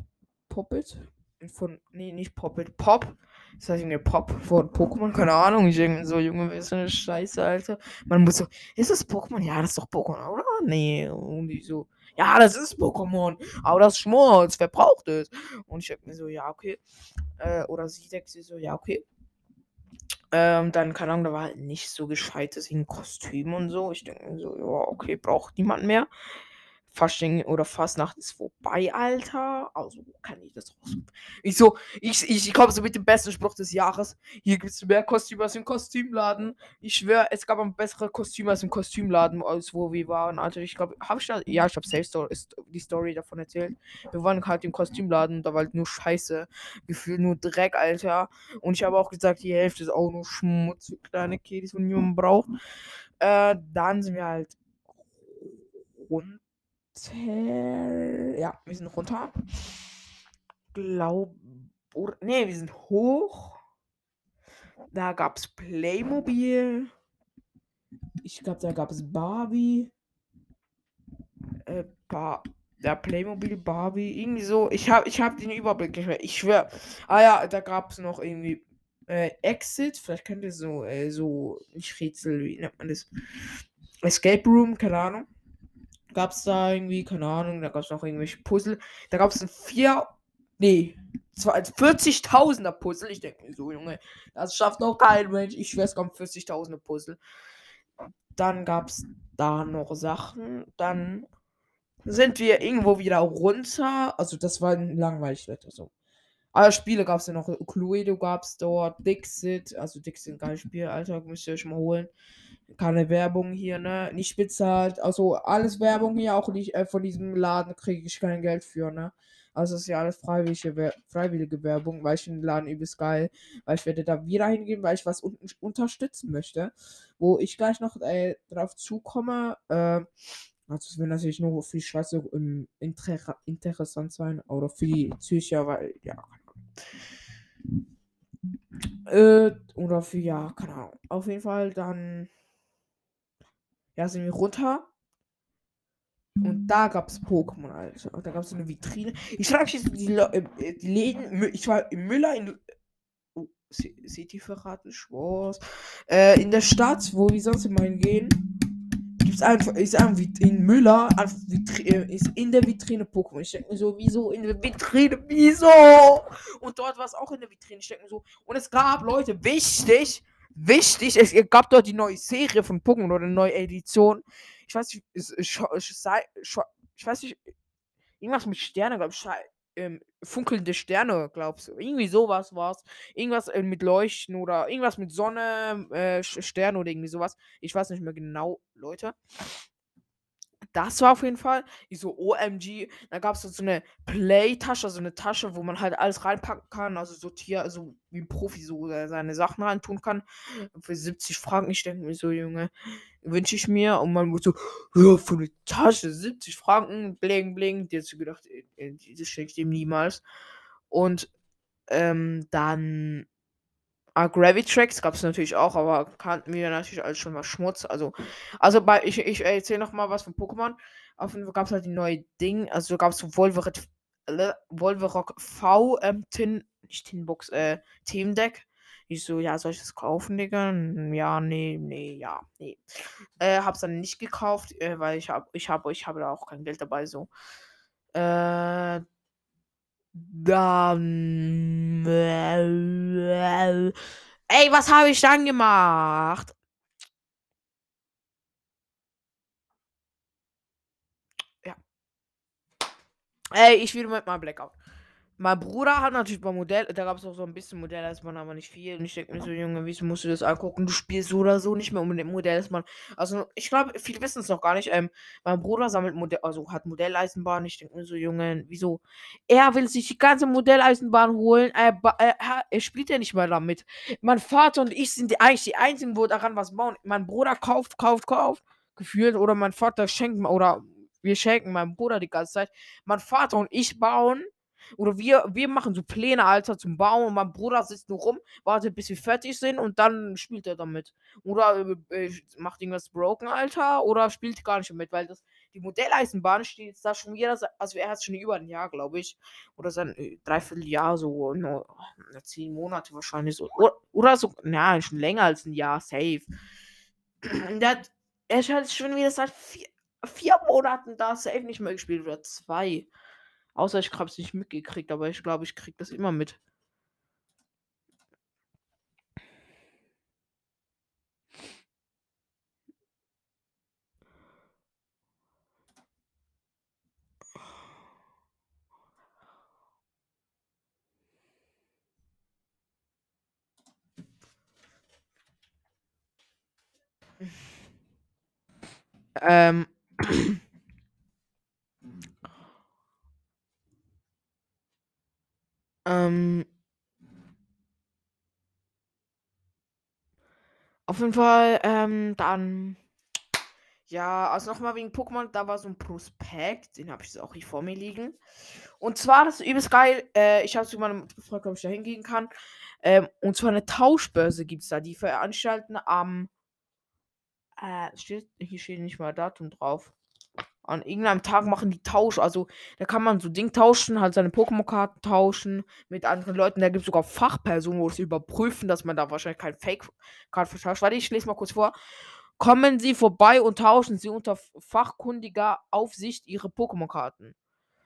Poppet. Von. Nee, nicht Poppet. Pop. Das heißt irgendwie Pop von Pokémon. Keine Ahnung. Ich denke so, Junge, was ist eine Scheiße, Alter. Man muss so. Ist das Pokémon? Ja, das ist doch Pokémon, oder? Nee. Und die so. Ja, das ist Pokémon. Aber das Schmutz. Wer braucht es? Und ich denke mir so, ja, okay. Äh, oder sie denkt sich so, ja, okay. Ähm, dann, keine Ahnung, da war halt nicht so gescheites in Kostüm und so. Ich denke so, ja, okay, braucht niemand mehr. Fasching oder Fastnacht ist vorbei, Alter. Also kann ich das raus. Ich so, ich, ich, ich komme so mit dem besten Spruch des Jahres. Hier gibt es mehr Kostüme als im Kostümladen. Ich schwöre, es gab ein bessere Kostüme als im Kostümladen, als wo wir waren. Alter, ich glaube, habe ich da, ja, ich habe ist die Story davon erzählt. Wir waren halt im Kostümladen, da war halt nur Scheiße. Gefühlt nur Dreck, Alter. Und ich habe auch gesagt, die Hälfte ist auch nur Schmutz, kleine Kiddies, die niemand braucht. Äh, dann sind wir halt rund ja, wir sind runter. Glaub. Oder, nee, wir sind hoch. Da gab es Playmobil. Ich glaube, da gab es Barbie. Äh, Bar der Playmobil Barbie. Irgendwie so. Ich habe ich hab den Überblick nicht mehr. Ich schwöre. Ah ja, da gab es noch irgendwie äh, Exit. Vielleicht kennt ihr so, äh, so, nicht Rätsel, wie nennt man das? Escape Room, keine Ahnung gab es da irgendwie, keine Ahnung, da gab es noch irgendwelche Puzzle. Da gab es ein 4, nee, 40.000er Puzzle. Ich denke mir so, Junge, das schafft noch kein Mensch. Ich schwör's, kommt 40.000er Puzzle. Dann gab es da noch Sachen. Dann sind wir irgendwo wieder runter. Also, das war langweilig, Leute. So. Aber Spiele gab es ja noch. Cluedo gab es dort. Dixit. Also, Dixit, ein geiles Spiel, Alter. Müsst ihr euch mal holen keine Werbung hier, ne? Nicht bezahlt. Also alles Werbung hier, auch nicht äh, von diesem Laden kriege ich kein Geld für, ne? Also ist ja alles freiwillige, freiwillige Werbung, weil ich den Laden übelst geil, weil ich werde da wieder hingehen, weil ich was un unterstützen möchte, wo ich gleich noch äh, drauf zukomme. Äh, also es wird natürlich nur für die Schweizer um, inter interessant sein oder für die Zürcher, weil ja, äh, oder für ja, keine Ahnung. Auf jeden Fall dann ja, sind wir runter. Und da gab es Pokémon, Alter. Und da gab es eine Vitrine. Ich frage mich, die, äh, die Läden. Ich war im Müller in. Oh, seht ihr verraten? Schwarz. Äh, in der Stadt, wo wir sonst immer hingehen, gibt es einfach. Ist einfach in Müller. Einfach Vitrine, ist in der Vitrine Pokémon. Ich denke mir so, wieso in der Vitrine? Wieso? Und dort war es auch in der Vitrine. Ich denke mir so. Und es gab Leute, wichtig wichtig, es gab dort die neue Serie von Pokémon oder eine neue Edition. Ich weiß nicht, ich, ich, ich weiß nicht, irgendwas mit Sterne, glaube ich, ähm, funkelnde Sterne, glaubst du. Irgendwie sowas war's. Irgendwas äh, mit Leuchten oder irgendwas mit Sonne, äh, Sterne oder irgendwie sowas. Ich weiß nicht mehr genau, Leute das war auf jeden Fall. Ich so, OMG. Da gab es so eine Play-Tasche, also eine Tasche, wo man halt alles reinpacken kann. Also sortieren, also wie ein Profi so seine Sachen reintun kann. Für 70 Franken. Ich denke mir so, Junge, wünsche ich mir. Und man muss so, ja, für eine Tasche 70 Franken, bling, bling. Die hast du gedacht, äh, äh, das schenke ich dem niemals. Und ähm, dann Ah, Gravitrax gab es natürlich auch, aber kannten wir natürlich als schon mal Schmutz. Also, also bei, ich, ich erzähle noch mal was von Pokémon. Auf jeden Fall gab es halt die neue Ding. Also gab es so Wolverock, äh, Wolverock V, ähm, Tin, nicht Tinbox, äh, Team Deck. Ich so, ja, soll ich das kaufen, Digga? Ja, nee, nee, ja, nee. Äh, hab's dann nicht gekauft, äh, weil ich hab, ich habe, ich habe da auch kein Geld dabei, so. Äh, dann. Ey, was habe ich dann gemacht? Ja. Ey, ich will mit meinem Blackout. Mein Bruder hat natürlich bei Modell, da gab es auch so ein bisschen Modelleisenbahn, aber nicht viel. Und ich denke mir so, Junge, wieso musst du das angucken? Du spielst so oder so nicht mehr unbedingt Modelleisenbahn. Also, ich glaube, viele wissen es noch gar nicht. Ähm, mein Bruder sammelt Modell, also hat Modelleisenbahn. Ich denke mir so, Junge, wieso? Er will sich die ganze Modelleisenbahn holen. Er, er, er spielt ja nicht mal damit. Mein Vater und ich sind die, eigentlich die einzigen, wo daran was bauen. Mein Bruder kauft, kauft, kauft. Gefühlt. Oder mein Vater schenkt, oder wir schenken meinem Bruder die ganze Zeit. Mein Vater und ich bauen oder wir, wir machen so Pläne, Alter, zum Bauen und mein Bruder sitzt nur rum, wartet, bis wir fertig sind und dann spielt er damit. Oder äh, äh macht irgendwas broken, Alter, oder spielt gar nicht mit, weil das, die Modelleisenbahn steht jetzt da schon wieder, also er hat schon über ein Jahr, glaube ich, oder sein äh, Dreivierteljahr, so, no, zehn Monate wahrscheinlich so, oder, oder so, na, schon länger als ein Jahr, safe. Und der er hat schon wieder seit vier, vier Monaten da safe nicht mehr gespielt, oder zwei. Außer ich habe es nicht mitgekriegt, aber ich glaube, ich krieg das immer mit. Ähm. Ähm. Auf jeden Fall, ähm, dann. Ja, also nochmal wegen Pokémon, da war so ein Prospekt, den habe ich jetzt auch hier vor mir liegen. Und zwar, das ist übelst geil, äh, ich habe zu meinem Freund, ob ich da hingehen kann. Ähm, und zwar eine Tauschbörse gibt es da, die veranstalten am. Äh, steht, hier steht nicht mal Datum drauf an irgendeinem Tag machen die Tausch. Also da kann man so Ding tauschen, halt seine Pokémon-Karten tauschen mit anderen Leuten. Da gibt es sogar Fachpersonen, wo es überprüfen, dass man da wahrscheinlich kein Fake-Card vertauscht. Warte, ich lese mal kurz vor. Kommen Sie vorbei und tauschen Sie unter fachkundiger Aufsicht Ihre Pokémon-Karten.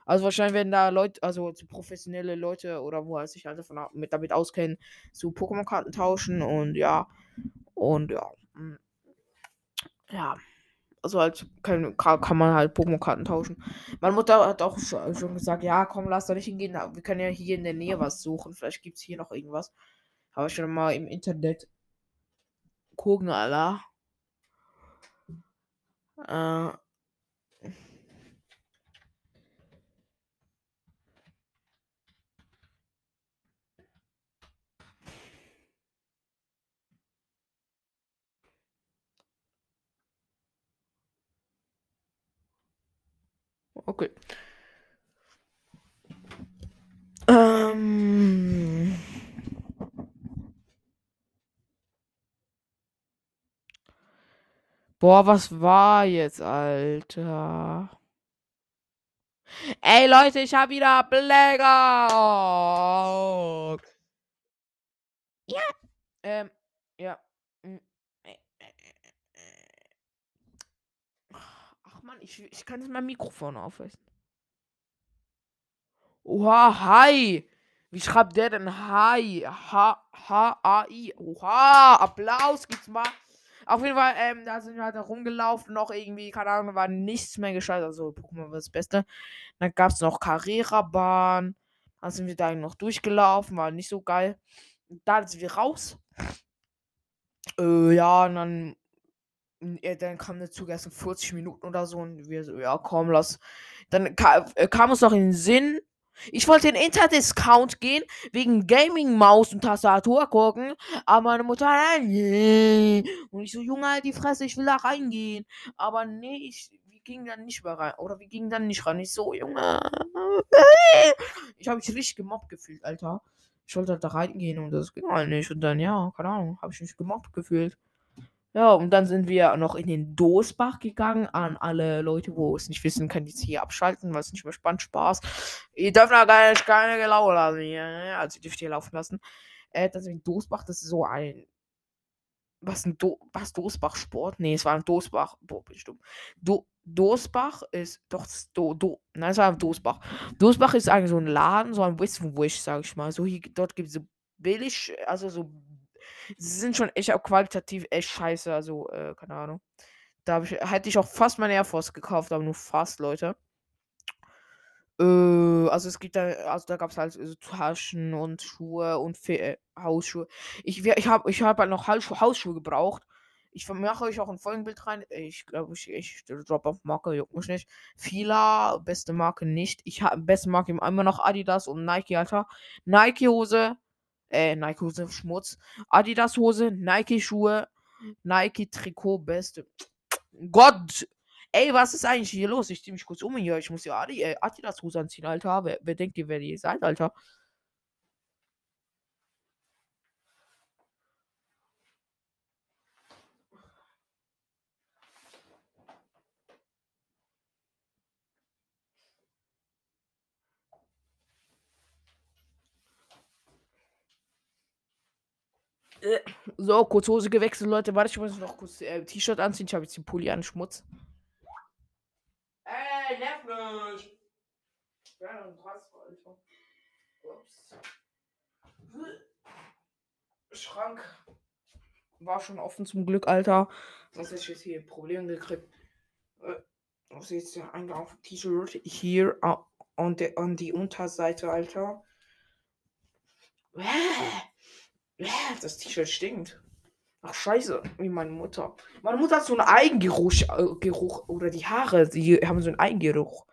Also wahrscheinlich werden da Leute, also so professionelle Leute oder wo er sich halt davon mit damit auskennen, so Pokémon-Karten tauschen und ja. Und ja. Mm. Ja also halt kann, kann man halt Pokémon-Karten tauschen. Meine Mutter hat auch schon gesagt, ja, komm, lass da nicht hingehen. Wir können ja hier in der Nähe was suchen. Vielleicht gibt es hier noch irgendwas. Habe ich schon mal im Internet gucken, Alter. Äh. Okay. Ähm. Boah, was war jetzt, Alter? Ey, Leute, ich hab wieder Blackout. Ja. Ähm, ja. Hm. Mann, ich, ich kann jetzt mein Mikrofon aufweisen. Oha, hi. Wie schreibt der denn Hi? H-H-A-I. Oha, Applaus gibt's mal. Auf jeden Fall, ähm, da sind wir halt rumgelaufen, noch irgendwie, keine Ahnung, war nichts mehr gescheit. Also, Pokémon war das Beste. Dann gab's noch Carrera-Bahn. Dann sind wir da noch durchgelaufen, war nicht so geil. Dann sind wir raus. Äh, ja, und dann ja, dann kam der Zug erst in 40 Minuten oder so und wir so, ja, komm, lass. Dann ka äh, kam uns noch in den Sinn. Ich wollte in Interdiscount gehen, wegen Gaming-Maus und Tastatur gucken, aber meine Mutter, nee. Und ich so, Junge, halt die Fresse, ich will da reingehen. Aber nee, ich, wir gingen dann nicht mehr rein. Oder wir gingen dann nicht rein. Ich so, Junge. Ich habe mich richtig gemobbt gefühlt, Alter. Ich wollte halt da reingehen und das ging halt nicht. Und dann, ja, keine Ahnung, habe ich mich gemobbt gefühlt. Ja, und dann sind wir noch in den Dosbach gegangen. An alle Leute, wo es nicht wissen, können jetzt hier abschalten, weil es nicht mehr spannend Spaß. Ihr dürft da keine, keine Gelaue lassen hier. Ne? Also, ihr dürft hier laufen lassen. Äh, in Dosbach, das ist so ein. Was ein Do was Dosbach Sport? Nee, es war ein Dosbach. Boah, bestimmt. Do Dosbach ist doch Do Do. Nein, es war ein Dosbach. Dosbach ist eigentlich so ein Laden, so ein Wish, sag ich mal. So hier, dort gibt es so billig, also so sie sind schon echt auch qualitativ echt scheiße. Also, äh, keine Ahnung. Da ich, hätte ich auch fast meine Air Force gekauft, aber nur fast, Leute. Äh, also es gibt da, also da gab es halt so Taschen und Schuhe und Fe äh, Hausschuhe. Ich, ich habe ich hab halt noch Hausschuhe, Hausschuhe gebraucht. Ich mache euch auch ein Folgenbild rein. Ich glaube, ich, ich drop auf Marke, juckt mich nicht. Fila, beste Marke nicht. Ich habe beste Marke immer noch Adidas und Nike, Alter. Nike Hose, äh, Nike Hose, Schmutz. Adidas Hose, Nike Schuhe, Nike Trikot, beste. Gott, Ey, was ist eigentlich hier los? Ich zieh mich kurz um hier. Ich muss ja äh, Adidas Hose anziehen, Alter. Wer, wer denkt ihr, wer ihr seid, Alter? So, kurz Hose gewechselt, Leute. Warte, ich muss noch kurz äh, T-Shirt anziehen. Ich habe jetzt den Pulli an, Schmutz. Ey, nerv mich! Ja. Schrank. War schon offen zum Glück, Alter. Sonst hätte ich jetzt hier Probleme gekriegt. Äh, Was ist jetzt der Eingang auf T-Shirt? Hier äh, an, der, an die Unterseite, Alter. Äh, äh, Das T-Shirt stinkt. Ach scheiße, wie meine Mutter. Meine Mutter hat so einen Eigengeruch äh, Geruch, oder die Haare, die haben so einen Eigengeruch.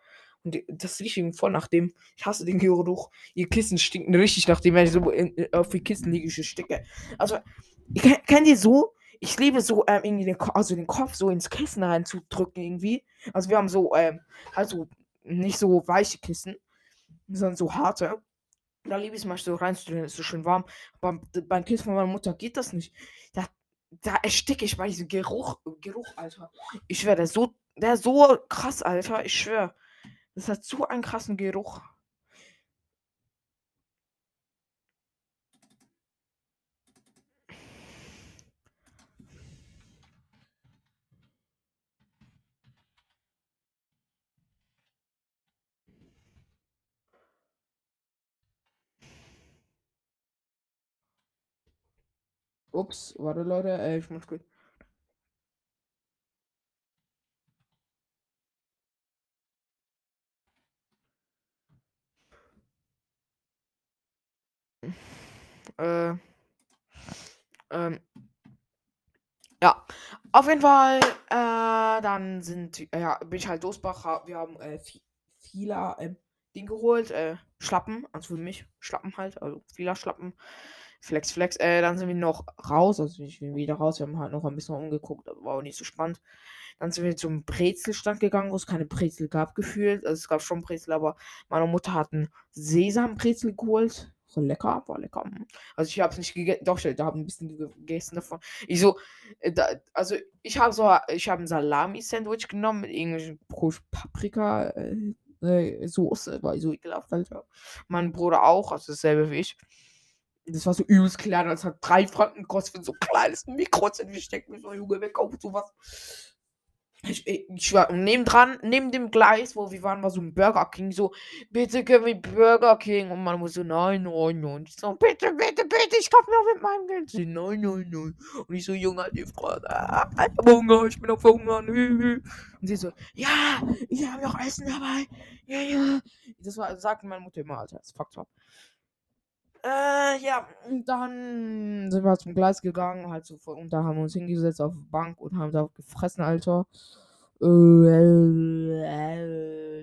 Und das riecht irgendwie voll nach dem. Ich hasse den Geruch. Ihr Kissen stinken richtig nach dem, wenn ich so in, auf die Kissen liege, ich sticke. Also, kennt ihr so? Ich liebe so, ähm, irgendwie den, also den Kopf so ins Kissen reinzudrücken, irgendwie. Also, wir haben so, ähm, halt so, nicht so weiche Kissen, sondern so harte. Da liebe ich es mal so reinzudrücken, ist so schön warm. Aber beim Kissen von meiner Mutter geht das nicht. Da, da ersticke ich bei diesem Geruch, Geruch, Alter. Ich schwöre, der so, der ist so krass, Alter. Ich schwöre. Das hat so einen krassen Geruch. Ups, warte Leute, äh, ich muss kurz. Äh, ähm, ja, auf jeden Fall, äh, dann sind, äh, ja, bin ich halt Dosbach, ha- wir haben äh, Fila, ähm, Ding geholt, äh, Schlappen, also für mich, Schlappen halt, also Fila Schlappen, Flex, Flex, äh, dann sind wir noch raus, also ich bin wieder raus, wir haben halt noch ein bisschen umgeguckt, aber war auch nicht so spannend. Dann sind wir zum Brezelstand gegangen, wo es keine Brezel gab, gefühlt, also es gab schon Brezel, aber meine Mutter hat einen Sesambrezel geholt, so lecker, war lecker. mm. Also ich habe es nicht gegessen, doch, ich habe ein bisschen gegessen davon. Ich so, äh, da, also ich habe so, ich habe ein Salami-Sandwich genommen mit irgendwelchen Paprika äh, äh, Soße, war so ekelhaft, Alter. Mein Bruder auch, also dasselbe wie ich. Das war so übelst klein, das hat drei Franken gekostet für so ein kleines Mikro-Sandwich. Ich denke mir so, Junge, wer kauft sowas? Ich, ich, war und nebendran, neben dem Gleis, wo wir waren, war so ein Burger King. So, bitte können wir Burger King. Und man muss so, nein, nein, nein. Ich so, bitte, bitte, bitte, ich kauf mir auch mit meinem Geld. Sie, nein, nein, nein. Und ich so, Junge, die Frau, ah, ich hab Hunger, ich bin auf Hunger. Und sie so, ja, ich habe auch Essen dabei. Ja, ja. Das war, sagte meine Mutter immer, Alter, das fuckt ab. Äh, ja, und dann sind wir zum Gleis gegangen, halt so, vor- und da haben wir uns hingesetzt auf die Bank und haben da gefressen, Alter. Äh, äh,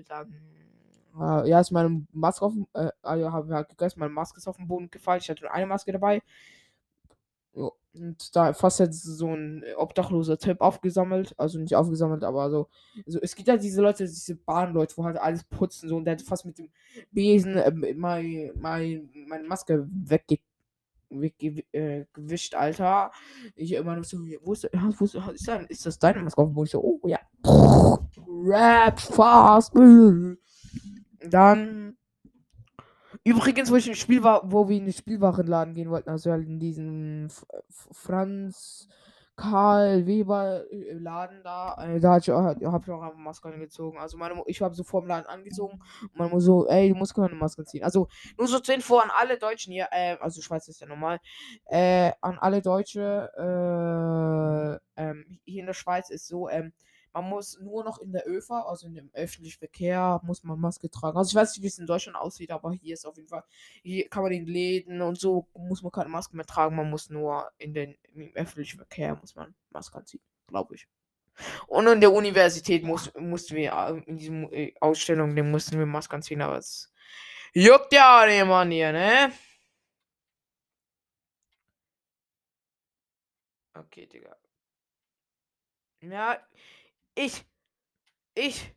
dann, äh, ja, ist meine Maske auf äh, also haben wir halt gegessen, meine Maske ist auf den Boden gefallen, ich hatte eine Maske dabei. Jo, und da fast jetzt so ein obdachloser Typ aufgesammelt, also nicht aufgesammelt, aber so, so es gibt ja diese Leute, diese Bahnleute, wo halt alles putzen, so, und der hat fast mit dem Besen äh, mein, mein, meine Maske wegge weggewischt, äh, Alter. Ich immer noch so, wo ist, wo ist, ist, das, ist das deine Maske auf dem so, oh ja. Rap fast. Dann. Übrigens, wo ich im Spiel war, wo wir in den Spielwarenladen gehen wollten, also halt in diesen Franz Karl Weber äh, Laden da, äh, da hab ich auch, hab ich auch eine Maske angezogen. Also meine, ich habe so vor dem Laden angezogen und meine Mutter so, ey, du musst keine Maske ziehen. Also nur so zur Info an alle Deutschen hier, äh, also Schweiz ist ja normal, äh, an alle Deutsche, äh, ähm, hier in der Schweiz ist so, ähm, man muss nur noch in der ÖV, also in dem öffentlichen Verkehr, muss man Maske tragen. Also ich weiß nicht, wie es in Deutschland aussieht, aber hier ist auf jeden Fall, hier kann man in Läden und so, muss man keine Maske mehr tragen, man muss nur in den im öffentlichen Verkehr muss man Maske anziehen, glaube ich. Und in der Universität muss, mussten wir äh, in diesem äh, Ausstellung, den mussten wir Maske anziehen, aber es juckt ja niemand hier, ne? Okay, Digga. Ja, ich, ich,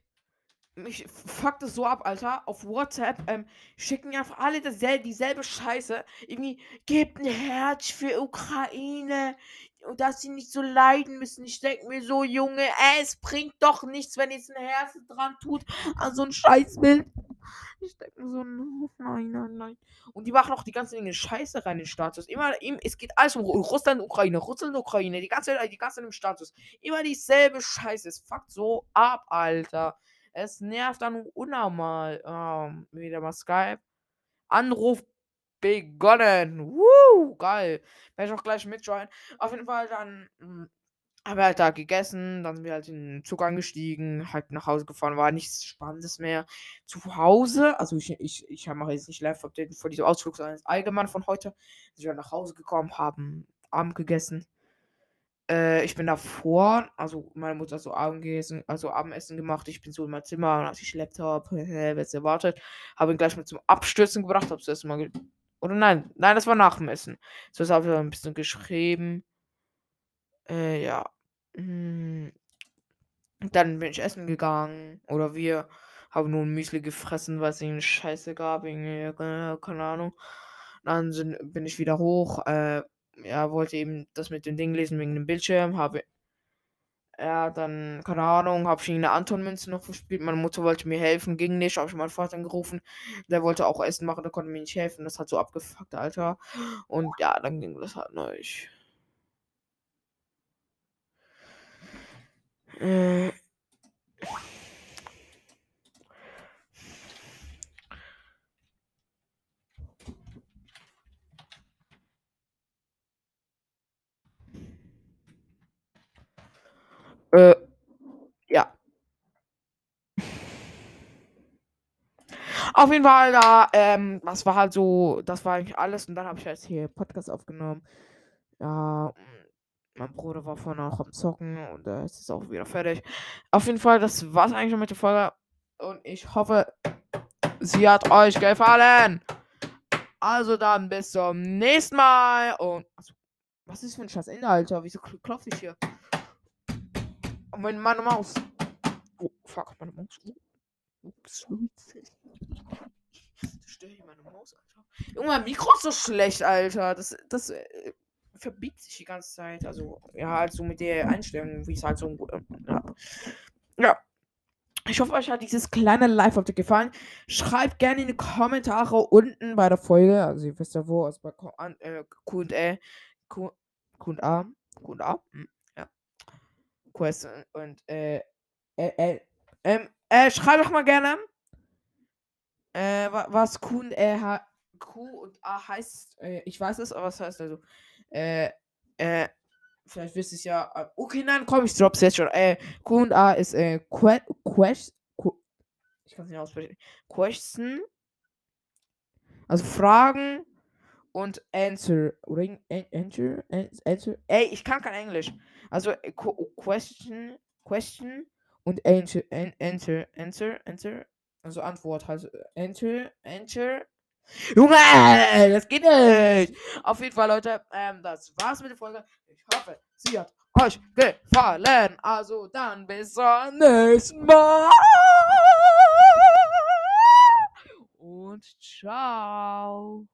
mich fuckt es so ab, Alter. Auf WhatsApp ähm, schicken einfach alle dasselbe, dieselbe Scheiße. Irgendwie, gebt ein Herz für Ukraine. Dass sie nicht so leiden müssen. Ich denke mir so, Junge, es bringt doch nichts, wenn jetzt ein Herz dran tut an so ein Scheißbild. Ich denke mir so, nein, nein, nein. Und die machen auch die ganze Dinge Scheiße rein in den Status. Immer, es geht alles um Russland, Ukraine, Russland, Ukraine, die ganze die ganze im Status. Immer dieselbe Scheiße. Es fuckt so ab, Alter. Es nervt dann unnormal. Ähm, wieder mal Skype. Anruf begonnen. Woo, geil. Werde ich auch gleich mitjoinen. Auf jeden Fall dann hm, haben wir halt da gegessen, dann sind wir halt in den Zug angestiegen, halt nach Hause gefahren, war nichts Spannendes mehr. Zu Hause, also ich, ich, ich mache jetzt nicht Live-Update vor diesem Ausflug, sondern allgemein von heute. Sind wir nach Hause gekommen, haben Abend gegessen. Äh, ich bin davor, also meine Mutter hat so Abendessen, also Abendessen gemacht. Ich bin so in mein Zimmer, hatte ich Laptop, wer es erwartet. Habe ihn gleich mit zum Abstürzen gebracht, hab's erstmal ge oder nein, nein, das war nach dem Essen. So habe ich ein bisschen geschrieben. Äh, ja. Hm. Dann bin ich essen gegangen. Oder wir haben nur Müsli gefressen, weil es ihnen Scheiße gab. Irgendwie, keine Ahnung. Dann sind, bin ich wieder hoch. Äh, ja, wollte eben das mit dem Ding lesen wegen dem Bildschirm. Habe. Ja, dann, keine Ahnung, habe ich eine Anton-Münze noch verspielt. Meine Mutter wollte mir helfen, ging nicht. Habe ich meinen Vater angerufen. Der wollte auch Essen machen, der konnte mir nicht helfen. Das hat so abgefuckt, Alter. Und ja, dann ging das halt nicht. Äh. Äh, ja. Auf jeden Fall da, ähm, das war halt so, das war eigentlich alles und dann habe ich jetzt hier Podcast aufgenommen. Ja, mein Bruder war vorhin auch am Zocken und äh, es ist auch wieder fertig. Auf jeden Fall, das war's eigentlich schon mit der Folge und ich hoffe, sie hat euch gefallen. Also dann bis zum nächsten Mal und also, was ist für ein Scheiß Alter? Wieso klopfe ich hier? Oh, meine, meine Maus. Oh, fuck, meine Maus. Oh, ups, Störe ich meine Maus, Alter. Junge, mein Mikro ist so schlecht, Alter. Das, das äh, verbiegt sich die ganze Zeit. Also, ja, halt so mit der Einstellung, wie es halt so gut. Äh, ja. ja. Ich hoffe, euch hat dieses kleine Live-Update gefallen. Schreibt gerne in die Kommentare unten bei der Folge. Also, ihr wisst ja wo, also bei Q&A. Q&A. Q&A. Hm. Quest und äh, äh, äh, äh, schreib doch mal gerne, äh, was Q und äh, Q und A heißt. Äh, ich weiß es, aber was heißt also? Äh, äh, vielleicht wisst ihr es ja. Äh, okay, nein, komm, ich drop's jetzt schon. Äh, Q und A ist äh, que Quest. Ich kann es nicht aussprechen. Question. Also Fragen und Answer. Oder Answer? Answer? Ey, ich kann kein Englisch. Also äh, Question, Question und Answer, Answer, Answer, Answer. Also Antwort halt. Answer, Answer. Junge, das geht nicht. Auf jeden Fall, Leute, ähm, das war's mit der Folge. Ich hoffe, sie hat euch gefallen. Also dann bis zum nächsten Mal. Und ciao.